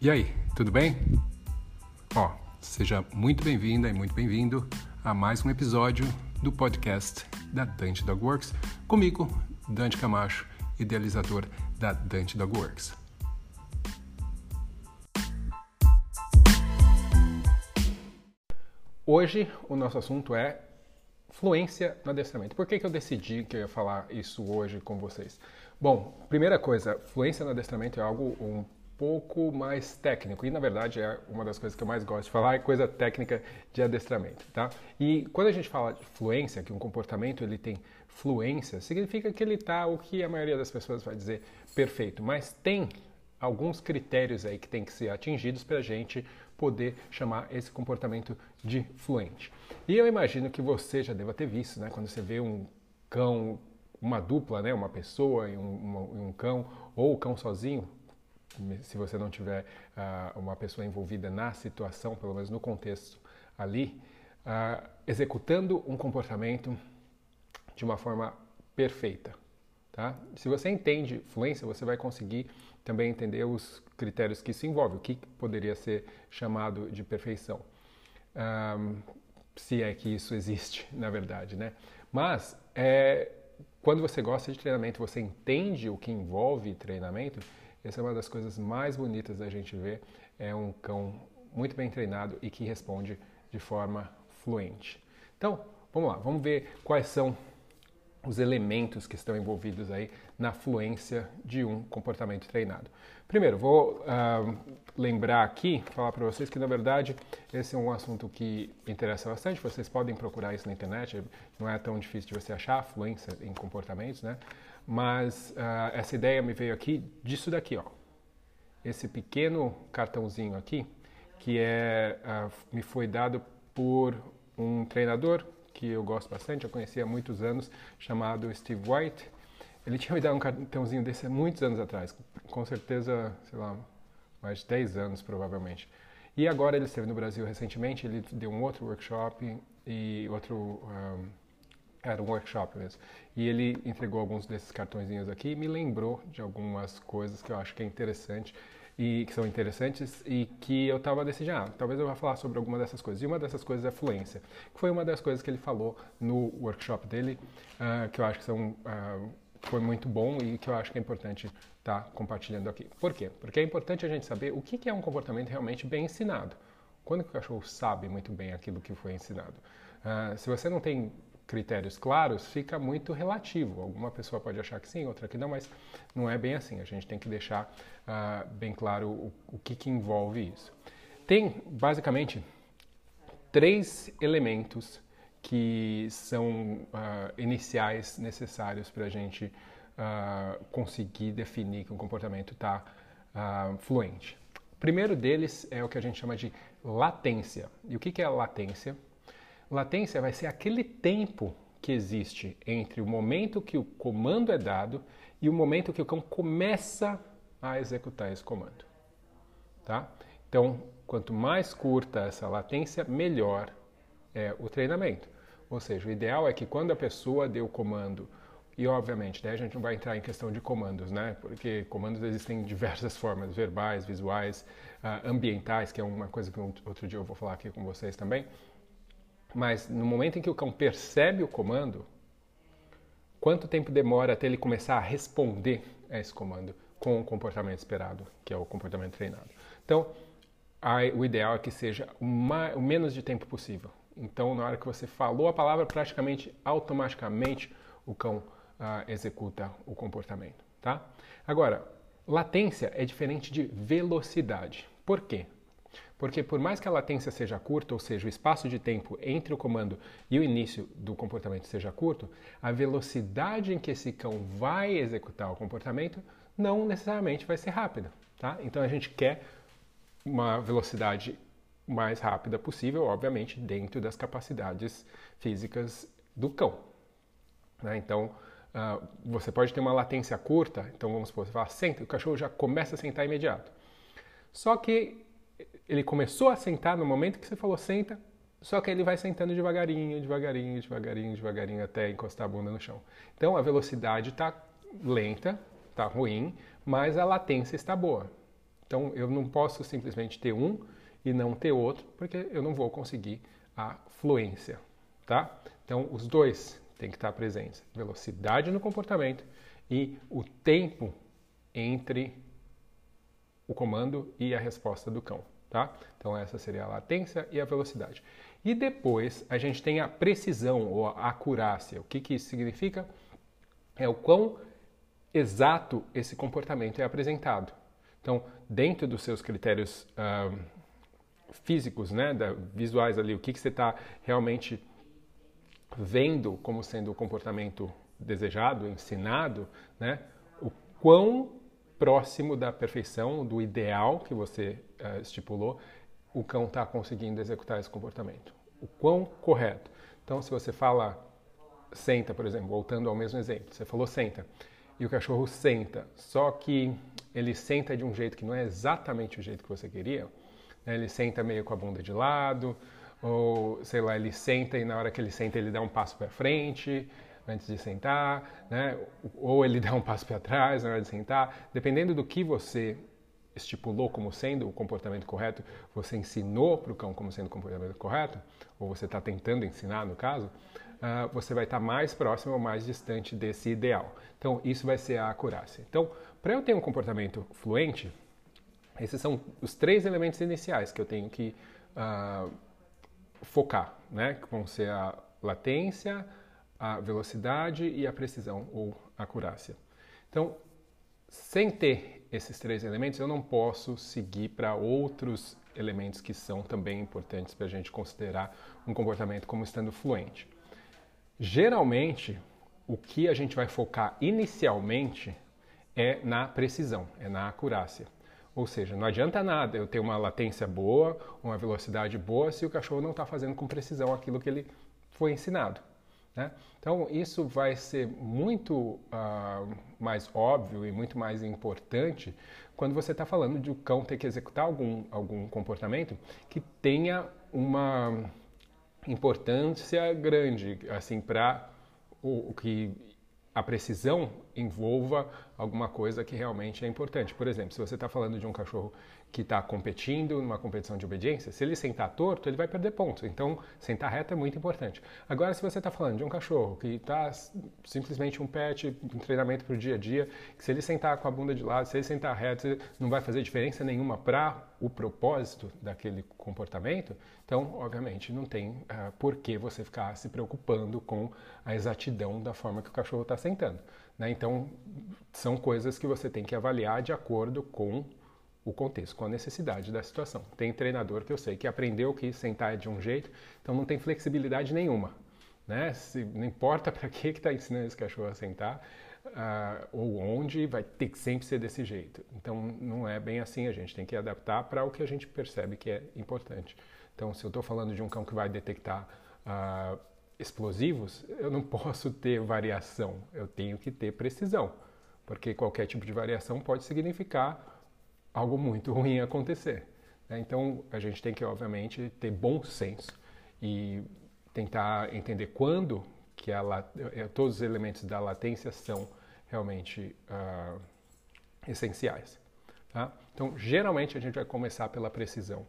E aí, tudo bem? Ó, seja muito bem-vinda e muito bem-vindo a mais um episódio do podcast da Dante Dog Works, comigo, Dante Camacho, idealizador da Dante Dog Works. Hoje o nosso assunto é fluência no adestramento. Por que, que eu decidi que eu ia falar isso hoje com vocês? Bom, primeira coisa, fluência no adestramento é algo um pouco mais técnico e na verdade é uma das coisas que eu mais gosto de falar é coisa técnica de adestramento, tá? E quando a gente fala de fluência, que um comportamento ele tem fluência, significa que ele está o que a maioria das pessoas vai dizer perfeito, mas tem alguns critérios aí que tem que ser atingidos para a gente poder chamar esse comportamento de fluente. E eu imagino que você já deva ter visto, né, quando você vê um cão, uma dupla, né, uma pessoa e um, um, cão, ou o cão sozinho, se você não tiver uh, uma pessoa envolvida na situação, pelo menos no contexto ali, uh, executando um comportamento de uma forma perfeita. Tá? Se você entende fluência, você vai conseguir também entender os critérios que isso envolve, o que poderia ser chamado de perfeição. Um, se é que isso existe, na verdade, né? Mas é, quando você gosta de treinamento, você entende o que envolve treinamento, essa é uma das coisas mais bonitas da gente ver, é um cão muito bem treinado e que responde de forma fluente. Então, vamos lá, vamos ver quais são os elementos que estão envolvidos aí na fluência de um comportamento treinado. Primeiro, vou uh, lembrar aqui, falar para vocês que na verdade esse é um assunto que interessa bastante. Vocês podem procurar isso na internet, não é tão difícil de você achar fluência em comportamentos, né? Mas uh, essa ideia me veio aqui disso daqui, ó. Esse pequeno cartãozinho aqui, que é, uh, me foi dado por um treinador que eu gosto bastante, eu conheci há muitos anos, chamado Steve White. Ele tinha me dado um cartãozinho desse há muitos anos atrás, com certeza, sei lá, mais de 10 anos provavelmente. E agora ele esteve no Brasil recentemente, ele deu um outro workshop e outro um, era um workshop mesmo. E ele entregou alguns desses cartõezinhos aqui e me lembrou de algumas coisas que eu acho que é interessante e que são interessantes e que eu estava decidindo, ah, talvez eu vá falar sobre alguma dessas coisas. E uma dessas coisas é fluência, que foi uma das coisas que ele falou no workshop dele, uh, que eu acho que são, uh, foi muito bom e que eu acho que é importante estar tá compartilhando aqui. Por quê? Porque é importante a gente saber o que é um comportamento realmente bem ensinado. Quando o cachorro sabe muito bem aquilo que foi ensinado? Uh, se você não tem critérios claros, fica muito relativo. Alguma pessoa pode achar que sim, outra que não, mas não é bem assim. A gente tem que deixar uh, bem claro o, o que, que envolve isso. Tem, basicamente, três elementos que são uh, iniciais necessários para a gente uh, conseguir definir que um comportamento está uh, fluente. O primeiro deles é o que a gente chama de latência. E o que, que é latência? Latência vai ser aquele tempo que existe entre o momento que o comando é dado e o momento que o cão começa a executar esse comando. Tá? Então, quanto mais curta essa latência, melhor é o treinamento. Ou seja, o ideal é que quando a pessoa deu o comando, e obviamente, né, a gente não vai entrar em questão de comandos, né, porque comandos existem diversas formas, verbais, visuais, uh, ambientais, que é uma coisa que outro dia eu vou falar aqui com vocês também. Mas no momento em que o cão percebe o comando, quanto tempo demora até ele começar a responder a esse comando com o comportamento esperado, que é o comportamento treinado? Então, o ideal é que seja o, menos de tempo possível. Então, na hora que você falou a palavra, praticamente automaticamente o cão ah, executa o comportamento, tá? Agora, latência é diferente de velocidade. Por quê? Porque por mais que a latência seja curta, ou seja, o espaço de tempo entre o comando e o início do comportamento seja curto, a velocidade em que esse cão vai executar o comportamento não necessariamente vai ser rápida. Tá? Então a gente quer uma velocidade mais rápida possível, obviamente, dentro das capacidades físicas do cão. Né? Então, uh, você pode ter uma latência curta, então vamos supor, você fala, senta, o cachorro já começa a sentar imediato. Só que ele começou a sentar no momento que você falou senta, só que ele vai sentando devagarinho, devagarinho, devagarinho, devagarinho até encostar a bunda no chão. Então a velocidade está lenta, está ruim, mas a latência está boa. Então eu não posso simplesmente ter um e não ter outro, porque eu não vou conseguir a fluência, tá? Então os dois têm que estar presentes, velocidade no comportamento e o tempo entre o comando e a resposta do cão, tá? Então essa seria a latência e a velocidade. E depois a gente tem a precisão ou a acurácia. O que, que isso significa? É o quão exato esse comportamento é apresentado. Então, dentro dos seus critérios uh, físicos, né, da, visuais ali, o que, que você está realmente vendo como sendo o comportamento desejado, ensinado, né, o quão próximo da perfeição, do ideal que você uh, estipulou, o cão está conseguindo executar esse comportamento. O quão correto. Então, se você fala senta, por exemplo, voltando ao mesmo exemplo, você falou senta e o cachorro senta, só que ele senta de um jeito que não é exatamente o jeito que você queria, né? ele senta meio com a bunda de lado, ou sei lá, ele senta e na hora que ele senta ele dá um passo para frente antes de sentar, né? ou ele dá um passo para trás na hora de sentar, dependendo do que você estipulou como sendo o comportamento correto, você ensinou para o cão como sendo o comportamento correto, ou você está tentando ensinar no caso, uh, você vai estar mais próximo ou mais distante desse ideal. Então, isso vai ser a acurácia. Então, para eu ter um comportamento fluente, esses são os três elementos iniciais que eu tenho que uh, focar, né? Que vão ser a latência, a velocidade e a precisão ou acurácia. Então, sem ter esses três elementos, eu não posso seguir para outros elementos que são também importantes para a gente considerar um comportamento como estando fluente. Geralmente, o que a gente vai focar inicialmente é na precisão, é na acurácia. Ou seja, não adianta nada eu ter uma latência boa, uma velocidade boa, se o cachorro não está fazendo com precisão aquilo que ele foi ensinado. Né? Então, isso vai ser muito uh, mais óbvio e muito mais importante quando você está falando de o cão ter que executar algum, algum comportamento que tenha uma importância grande, assim, para o, o que a precisão envolva alguma coisa que realmente é importante. Por exemplo, se você está falando de um cachorro que está competindo numa competição de obediência, se ele sentar torto, ele vai perder pontos. Então, sentar reto é muito importante. Agora, se você está falando de um cachorro que está simplesmente um pet, um treinamento para o dia a dia, que se ele sentar com a bunda de lado, se ele sentar reto, não vai fazer diferença nenhuma para o propósito daquele comportamento, então, obviamente, não tem uh, por que você ficar se preocupando com a exatidão da forma que o cachorro está sentando. Né? Então, são coisas que você tem que avaliar de acordo com o contexto, com a necessidade da situação. Tem treinador que eu sei que aprendeu que sentar é de um jeito, então não tem flexibilidade nenhuma. Né? Se, não importa para que está ensinando esse cachorro a sentar uh, ou onde, vai ter que sempre ser desse jeito. Então não é bem assim, a gente tem que adaptar para o que a gente percebe que é importante. Então, se eu estou falando de um cão que vai detectar uh, explosivos, eu não posso ter variação, eu tenho que ter precisão, porque qualquer tipo de variação pode significar algo muito ruim acontecer. Né? Então, a gente tem que, obviamente, ter bom senso e tentar entender quando que ela, eh, todos os elementos da latência são realmente uh, essenciais. Tá? Então, geralmente, a gente vai começar pela precisão.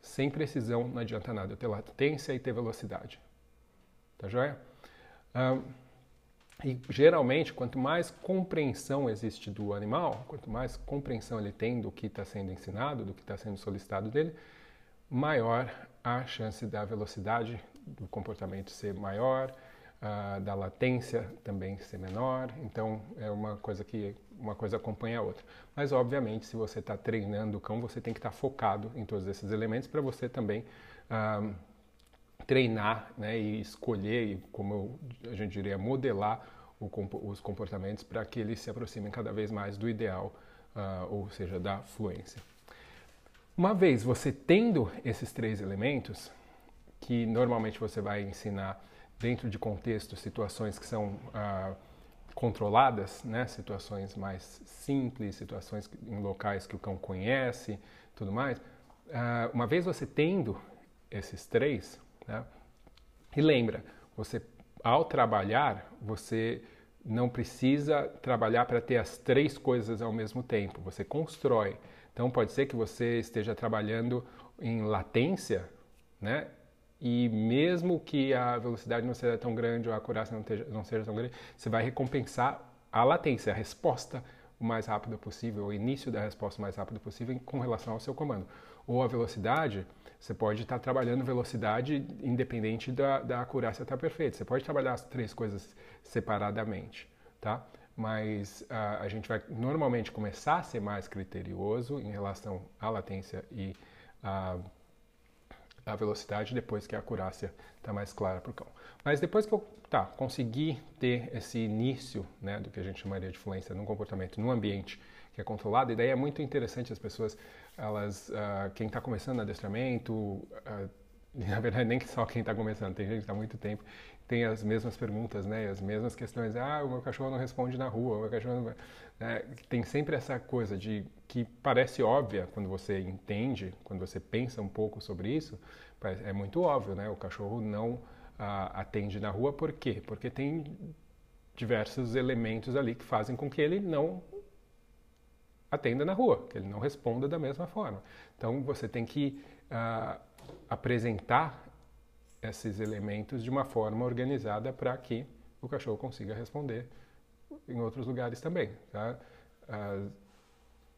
Sem precisão, não adianta nada ter latência e ter velocidade. Tá joia? Uh, e geralmente, quanto mais compreensão existe do animal, quanto mais compreensão ele tem do que está sendo ensinado, do que está sendo solicitado dele, maior a chance da velocidade do comportamento ser maior, uh, da latência também ser menor. Então, é uma coisa que uma coisa acompanha a outra. Mas, obviamente, se você está treinando o cão, você tem que estar tá focado em todos esses elementos para você também uh, treinar né, e escolher, e como a gente diria, modelar o, os comportamentos para que eles se aproximem cada vez mais do ideal, uh, ou seja, da fluência. Uma vez você tendo esses três elementos, que normalmente você vai ensinar dentro de contextos, situações que são uh, controladas, né? situações mais simples, situações em locais que o cão conhece, tudo mais. Uh, uma vez você tendo esses três, né? E lembra, você ao trabalhar, você não precisa trabalhar para ter as três coisas ao mesmo tempo. Você constrói Então pode ser que você esteja trabalhando em latência, né? E mesmo que a velocidade não seja tão grande ou a acurácia não, teja, não seja tão grande, você vai recompensar a latência, a resposta o mais rápido possível, o início da resposta o mais rápido possível com relação ao seu comando. Ou a velocidade, você pode estar trabalhando velocidade independente da, da acurácia estar perfeita. Você pode trabalhar as três coisas separadamente, tá? Mas uh, a gente vai normalmente começar a ser mais criterioso em relação à latência e à, à velocidade depois que a acurácia está mais clara para o cão. Mas depois que eu tá, consegui ter esse início né, do que a gente chamaria de fluência num comportamento, num ambiente que é controlado, e daí é muito interessante as pessoas elas, uh, quem está começando adestramento, uh, na verdade nem só quem está começando, tem gente que está muito tempo, tem as mesmas perguntas, né, as mesmas questões, ah, o meu cachorro não responde na rua, o meu cachorro não... Né, tem sempre essa coisa de que parece óbvia quando você entende, quando você pensa um pouco sobre isso, é muito óbvio, né, o cachorro não uh, atende na rua, por quê? Porque tem diversos elementos ali que fazem com que ele não atenda na rua, que ele não responda da mesma forma. Então você tem que uh, apresentar esses elementos de uma forma organizada para que o cachorro consiga responder em outros lugares também. Tá? Uh,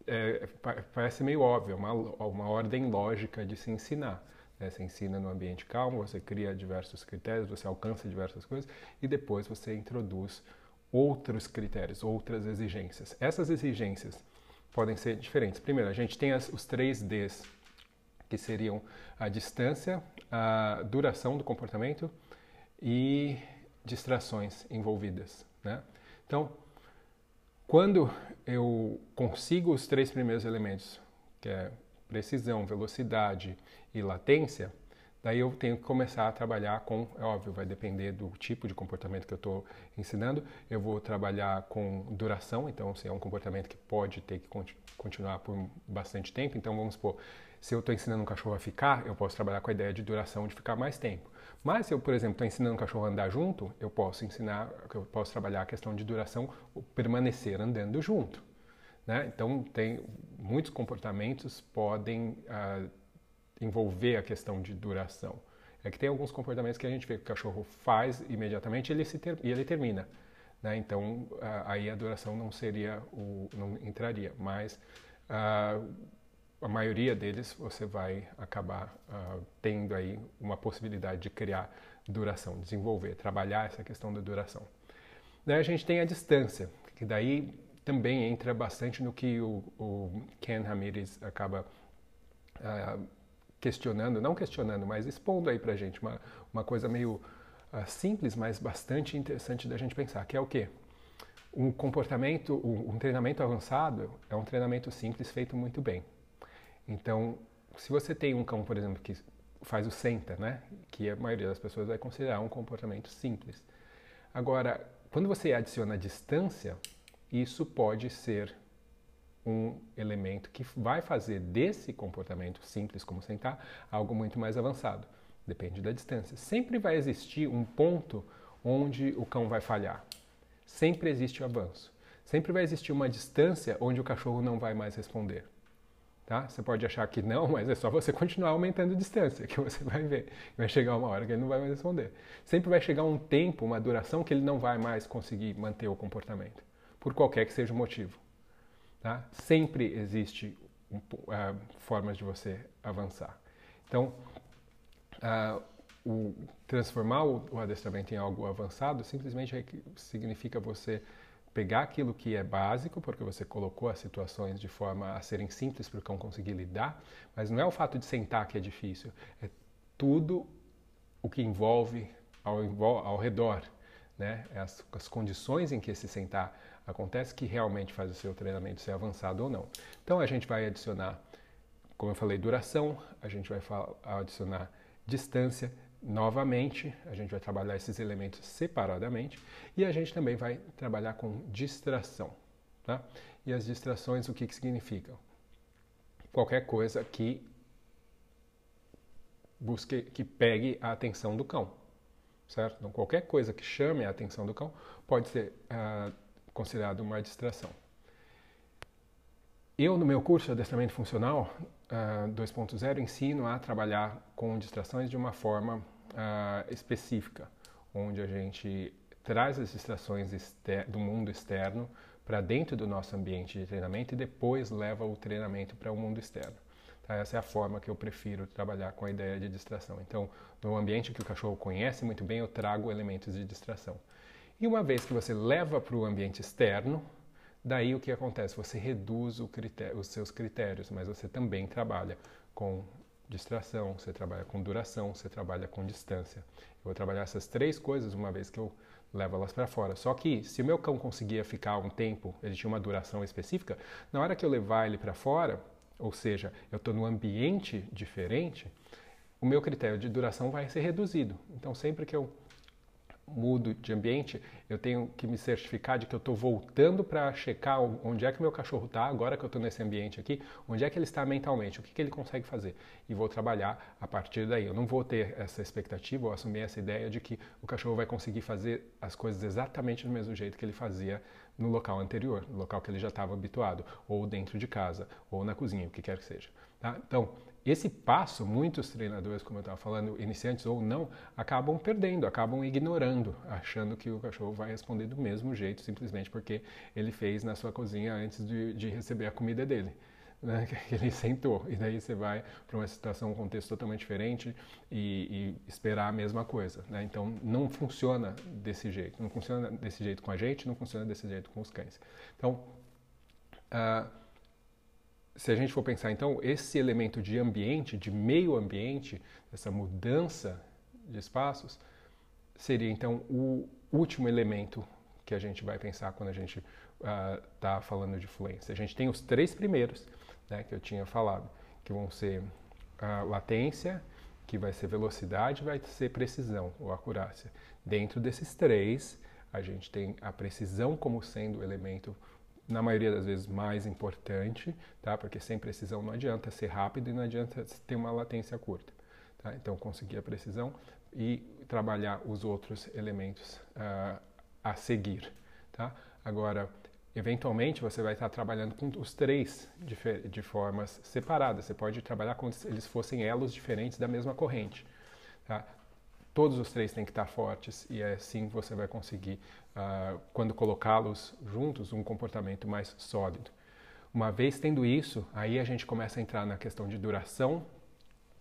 é, parece meio óbvio, uma, uma ordem lógica de se ensinar. Né? Você ensina no ambiente calmo, você cria diversos critérios, você alcança diversas coisas e depois você introduz outros critérios, outras exigências. Essas exigências podem ser diferentes. Primeiro, a gente tem as, os três Ds, que seriam a distância, a duração do comportamento e distrações envolvidas. Né? Então, quando eu consigo os três primeiros elementos, que é precisão, velocidade e latência, Daí eu tenho que começar a trabalhar com, é óbvio, vai depender do tipo de comportamento que eu estou ensinando. Eu vou trabalhar com duração, então se é um comportamento que pode ter que continuar por bastante tempo, então vamos supor, se eu estou ensinando um cachorro a ficar, eu posso trabalhar com a ideia de duração de ficar mais tempo. Mas se eu, por exemplo, estou ensinando um cachorro a andar junto, eu posso ensinar, eu posso trabalhar a questão de duração, permanecer andando junto. Né? Então tem muitos comportamentos podem uh, envolver a questão de duração. É que tem alguns comportamentos que a gente vê que o cachorro faz imediatamente ele se ter, e ele termina. Né? Então, aí a duração não seria o, não entraria, mas a maioria deles você vai acabar tendo aí uma possibilidade de criar duração, desenvolver, trabalhar essa questão da duração. Daí a gente tem a distância, que daí também entra bastante no que o, o Ken Ramirez acaba uh, questionando, não questionando, mas expondo aí pra gente uma, uma coisa meio uh, simples, mas bastante interessante da gente pensar, que é o quê? Um comportamento, um, um treinamento avançado é um treinamento simples feito muito bem. Então, se você tem um cão, por exemplo, que faz o senta, né, que a maioria das pessoas vai considerar um comportamento simples. Agora, quando você adiciona distância, isso pode ser um elemento que vai fazer desse comportamento simples como sentar algo muito mais avançado. Depende da distância. Sempre vai existir um ponto onde o cão vai falhar. Sempre existe o avanço. Sempre vai existir uma distância onde o cachorro não vai mais responder. Tá? Você pode achar que não, mas é só você continuar aumentando a distância que você vai ver. Vai chegar uma hora que ele não vai mais responder. Sempre vai chegar um tempo, uma duração que ele não vai mais conseguir manter o comportamento, por qualquer que seja o motivo. Tá? Sempre existe uh, formas de você avançar. Então, uh, o, transformar o, o, adestramento em algo avançado simplesmente significa você pegar aquilo que é básico, porque você colocou as situações de forma a serem simples para o cão conseguir lidar, mas não é o fato de sentar que é difícil, é tudo o que envolve ao, ao redor, né? as, as condições em que esse sentar acontece que realmente faz o seu treinamento ser avançado ou não. Então a gente vai adicionar, como eu falei, duração, a gente vai adicionar distância, novamente, a gente vai trabalhar esses elementos separadamente e a gente também vai trabalhar com distração. Tá? E as distrações, o que, que significam? Qualquer coisa que busque, que pegue a atenção do cão, certo? Então, qualquer coisa que chame a atenção do cão pode ser uh, considerado uma distração. eu, no meu curso de adestramento funcional uh, 2.0, ensino a trabalhar com distrações de uma forma uh, específica, onde a gente traz as distrações do mundo externo para dentro do nosso ambiente de treinamento e depois leva o treinamento para o mundo externo. Tá? Essa é a forma que eu prefiro trabalhar com a ideia de distração. Então, no ambiente que o cachorro conhece muito bem, eu trago elementos de distração. E uma vez que você leva para o ambiente externo, daí o que acontece? Você reduz critério, os seus critérios, mas você também trabalha com distração, você trabalha com duração, você trabalha com distância. Eu vou trabalhar essas três coisas uma vez que eu levo elas para fora. Só que se o meu cão conseguia ficar um tempo, ele tinha uma duração específica, na hora que eu levar ele para fora, ou seja, eu estou num ambiente diferente, o meu critério de duração vai ser reduzido. Então, sempre que eu mudo de ambiente, eu tenho que me certificar de que eu estou voltando para checar onde é que meu cachorro está, agora que eu estou nesse ambiente aqui, onde é que ele está mentalmente, o que, que ele consegue fazer. E vou trabalhar a partir daí. Eu não vou ter essa expectativa ou assumir essa ideia de que o cachorro vai conseguir fazer as coisas exatamente do mesmo jeito que ele fazia no local anterior, no local que ele já estava habituado, ou dentro de casa, ou na cozinha, o que quer que seja. Tá? Então, esse passo, muitos treinadores, como eu estava falando, iniciantes ou não, acabam perdendo, acabam ignorando, achando que o cachorro vai responder do mesmo jeito, simplesmente porque ele fez na sua cozinha antes de, de receber a comida dele. Né, que ele sentou, e daí você vai para uma situação, um contexto totalmente diferente e, e esperar a mesma coisa. Né? Então não funciona desse jeito, não funciona desse jeito com a gente, não funciona desse jeito com os cães. Então, uh, se a gente for pensar, então, esse elemento de ambiente, de meio ambiente, essa mudança de espaços, seria então o último elemento que a gente vai pensar quando a gente está uh, falando de fluência. A gente tem os três primeiros, né, que eu tinha falado, que vão ser a latência, que vai ser velocidade, vai ser precisão ou acurácia. Dentro desses três, a gente tem a precisão como sendo o elemento na maioria das vezes mais importante, tá? Porque sem precisão não adianta ser rápido e não adianta ter uma latência curta, tá? Então conseguir a precisão e trabalhar os outros elementos uh, a seguir, tá? Agora, eventualmente você vai estar trabalhando com os três de, de formas separadas. Você pode trabalhar como se eles fossem elos diferentes da mesma corrente, tá? Todos os três têm que estar fortes e assim você vai conseguir, uh, quando colocá-los juntos, um comportamento mais sólido. Uma vez tendo isso, aí a gente começa a entrar na questão de duração,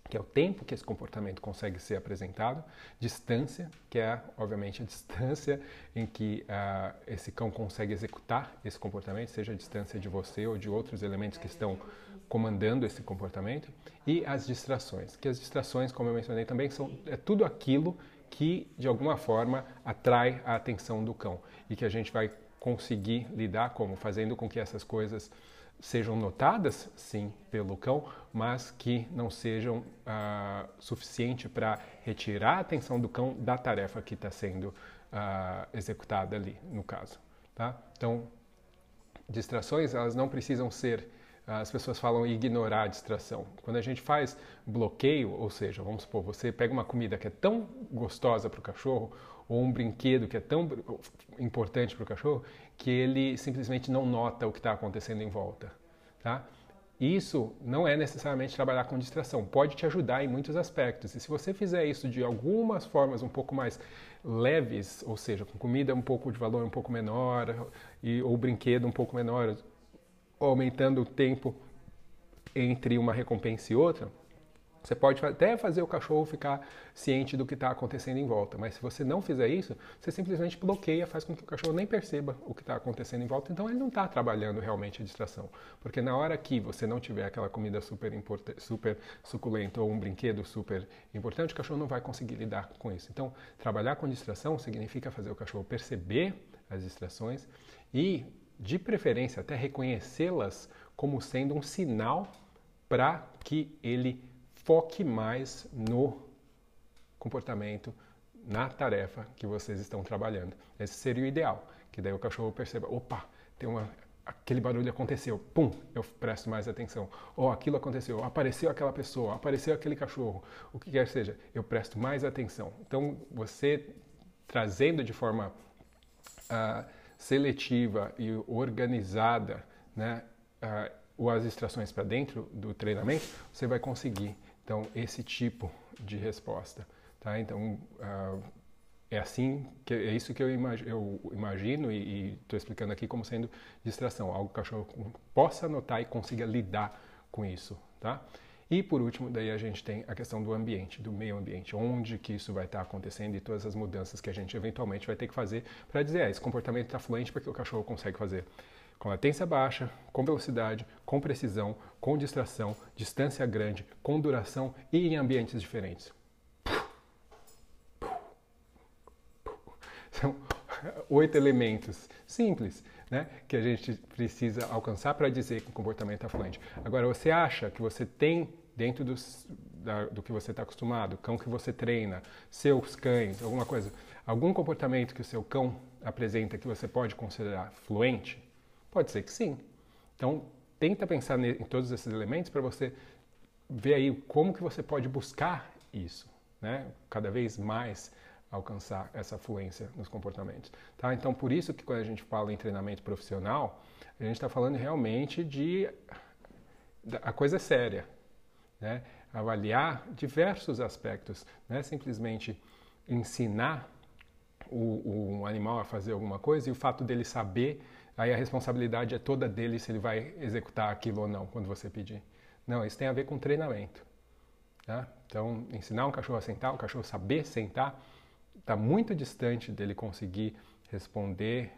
que é o tempo que esse comportamento consegue ser apresentado, distância, que é, obviamente, a distância em que uh, esse cão consegue executar esse comportamento, seja a distância de você ou de outros elementos que estão comandando esse comportamento e as distrações, que as distrações, como eu mencionei também, são é tudo aquilo que de alguma forma atrai a atenção do cão e que a gente vai conseguir lidar como fazendo com que essas coisas sejam notadas, sim, pelo cão, mas que não sejam ah, suficiente para retirar a atenção do cão da tarefa que está sendo ah, executada ali, no caso. Tá? Então, distrações elas não precisam ser as pessoas falam ignorar a distração. Quando a gente faz bloqueio, ou seja, vamos supor, você pega uma comida que é tão gostosa para o cachorro, ou um brinquedo que é tão importante para o cachorro, que ele simplesmente não nota o que está acontecendo em volta. Tá? Isso não é necessariamente trabalhar com distração, pode te ajudar em muitos aspectos. E se você fizer isso de algumas formas um pouco mais leves, ou seja, com comida um pouco de valor um pouco menor, e, ou brinquedo um pouco menor, aumentando o tempo entre uma recompensa e outra, você pode até fazer o cachorro ficar ciente do que está acontecendo em volta, mas se você não fizer isso, você simplesmente bloqueia, faz com que o cachorro nem perceba o que está acontecendo em volta, então ele não está trabalhando realmente a distração. Porque na hora que você não tiver aquela comida super, super suculenta ou um brinquedo super importante, o cachorro não vai conseguir lidar com isso. Então, trabalhar com distração significa fazer o cachorro perceber as distrações e de preferência até reconhecê-las como sendo um sinal para que ele foque mais no comportamento, na tarefa que vocês estão trabalhando. Esse seria o ideal, que daí o cachorro perceba, opa, tem uma aquele barulho aconteceu, pum, eu presto mais atenção. Ou aquilo aconteceu, apareceu aquela pessoa, apareceu aquele cachorro, o que quer seja, eu presto mais atenção. Então, você trazendo de forma uh, seletiva e organizada né, uh, as distrações para dentro do treinamento, você vai conseguir então esse tipo de resposta, tá? Então uh, é assim que é isso que eu imagino, eu imagino e estou explicando aqui como sendo distração, algo que o cachorro possa notar e consiga lidar com isso, tá? E por último, daí a gente tem a questão do ambiente, do meio ambiente, onde que isso vai estar acontecendo e todas as mudanças que a gente eventualmente vai ter que fazer para dizer, ah, esse comportamento está fluente porque o cachorro consegue fazer com latência baixa, com velocidade, com precisão, com distração, distância grande, com duração e em ambientes diferentes. São oito elementos simples né, que a gente precisa alcançar para dizer que o comportamento é fluente. Agora, você acha que você tem dentro dos, da, do que você está acostumado, cão que você treina, seus cães, alguma coisa, algum comportamento que o seu cão apresenta que você pode considerar fluente? Pode ser que sim. Então, tenta pensar em todos esses elementos para você ver aí como que você pode buscar isso, né? Cada vez mais alcançar essa fluência nos comportamentos, tá? Então, por isso que quando a gente fala em treinamento profissional, a gente está falando realmente de a coisa séria, né? avaliar diversos aspectos, não é simplesmente ensinar o, o, animal a fazer alguma coisa e o fato dele saber, aí a responsabilidade é toda dele se ele vai executar aquilo ou não quando você pedir. Não, isso tem a ver com treinamento. Tá? Então, ensinar um cachorro a sentar, o cachorro saber sentar, está muito distante dele conseguir responder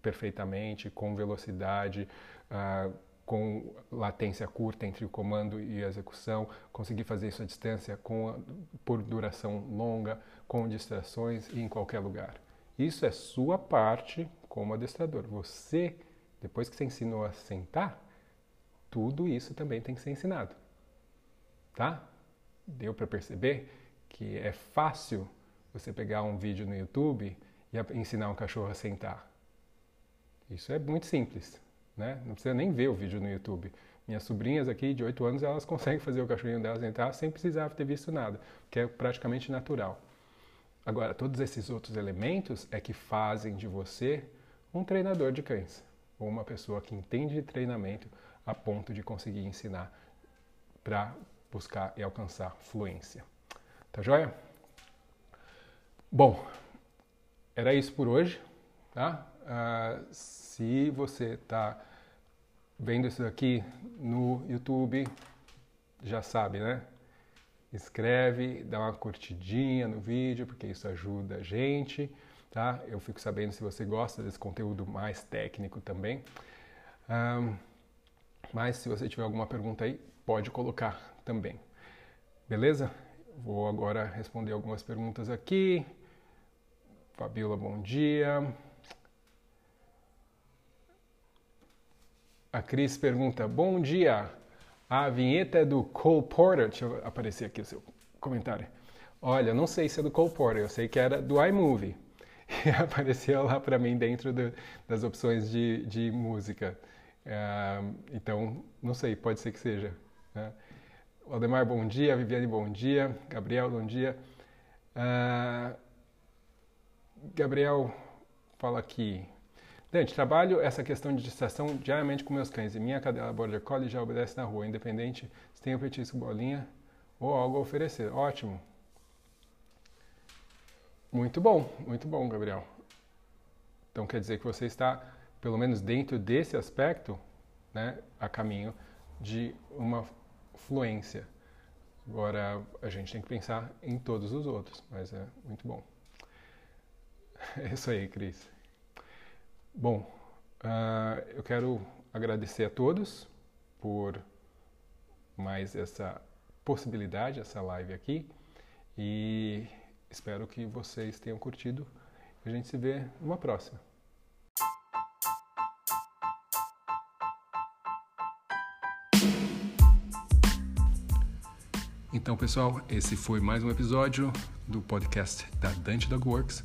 perfeitamente, com velocidade, uh, com latência curta entre o comando e a execução, conseguir fazer isso à distância com, por duração longa, com distrações e em qualquer lugar. Isso é sua parte como adestrador. Você, depois que você ensinou a sentar, tudo isso também tem que ser ensinado. Tá? Deu para perceber que é fácil você pegar um vídeo no YouTube e ensinar um cachorro a sentar. Isso é muito simples. Né? Não precisa nem ver o vídeo no YouTube. Minhas sobrinhas aqui de 8 anos, elas conseguem fazer o cachorrinho delas entrar sem precisar ter visto nada, que é praticamente natural. Agora, todos esses outros elementos é que fazem de você um treinador de cães, ou uma pessoa que entende de treinamento a ponto de conseguir ensinar para buscar e alcançar fluência. Tá joia? Bom, era isso por hoje, tá? Uh, se você está vendo isso aqui no YouTube, já sabe, né? Escreve, dá uma curtidinha no vídeo, porque isso ajuda a gente, tá? Eu fico sabendo se você gosta desse conteúdo mais técnico também. Um, mas se você tiver alguma pergunta aí, pode colocar também. Beleza? Vou agora responder algumas perguntas aqui. Fabiola, bom dia. A Cris pergunta: Bom dia, a vinheta é do Cole Porter. Deixa eu aparecer aqui o seu comentário. Olha, não sei se é do Cole Porter, eu sei que era do iMovie. E apareceu lá para mim dentro do, das opções de, de música. Uh, então, não sei, pode ser que seja. Né? Aldemar, bom dia. Viviane, bom dia. Gabriel, bom dia. Uh, Gabriel fala aqui. Dante, trabalho essa questão de distração diariamente com meus cães e minha cadela Border Collie já obedece na rua, independente se tem o petisco bolinha ou algo a oferecer. Ótimo. Muito bom, muito bom, Gabriel. Então quer dizer que você está, pelo menos dentro desse aspecto, né, a caminho de uma fluência. Agora a gente tem que pensar em todos os outros, mas é muito bom. É isso aí, Cris. Bom, uh, eu quero agradecer a todos por mais essa possibilidade, essa live aqui. E espero que vocês tenham curtido. A gente se vê numa próxima. Então, pessoal, esse foi mais um episódio do podcast da Dante Dog Works.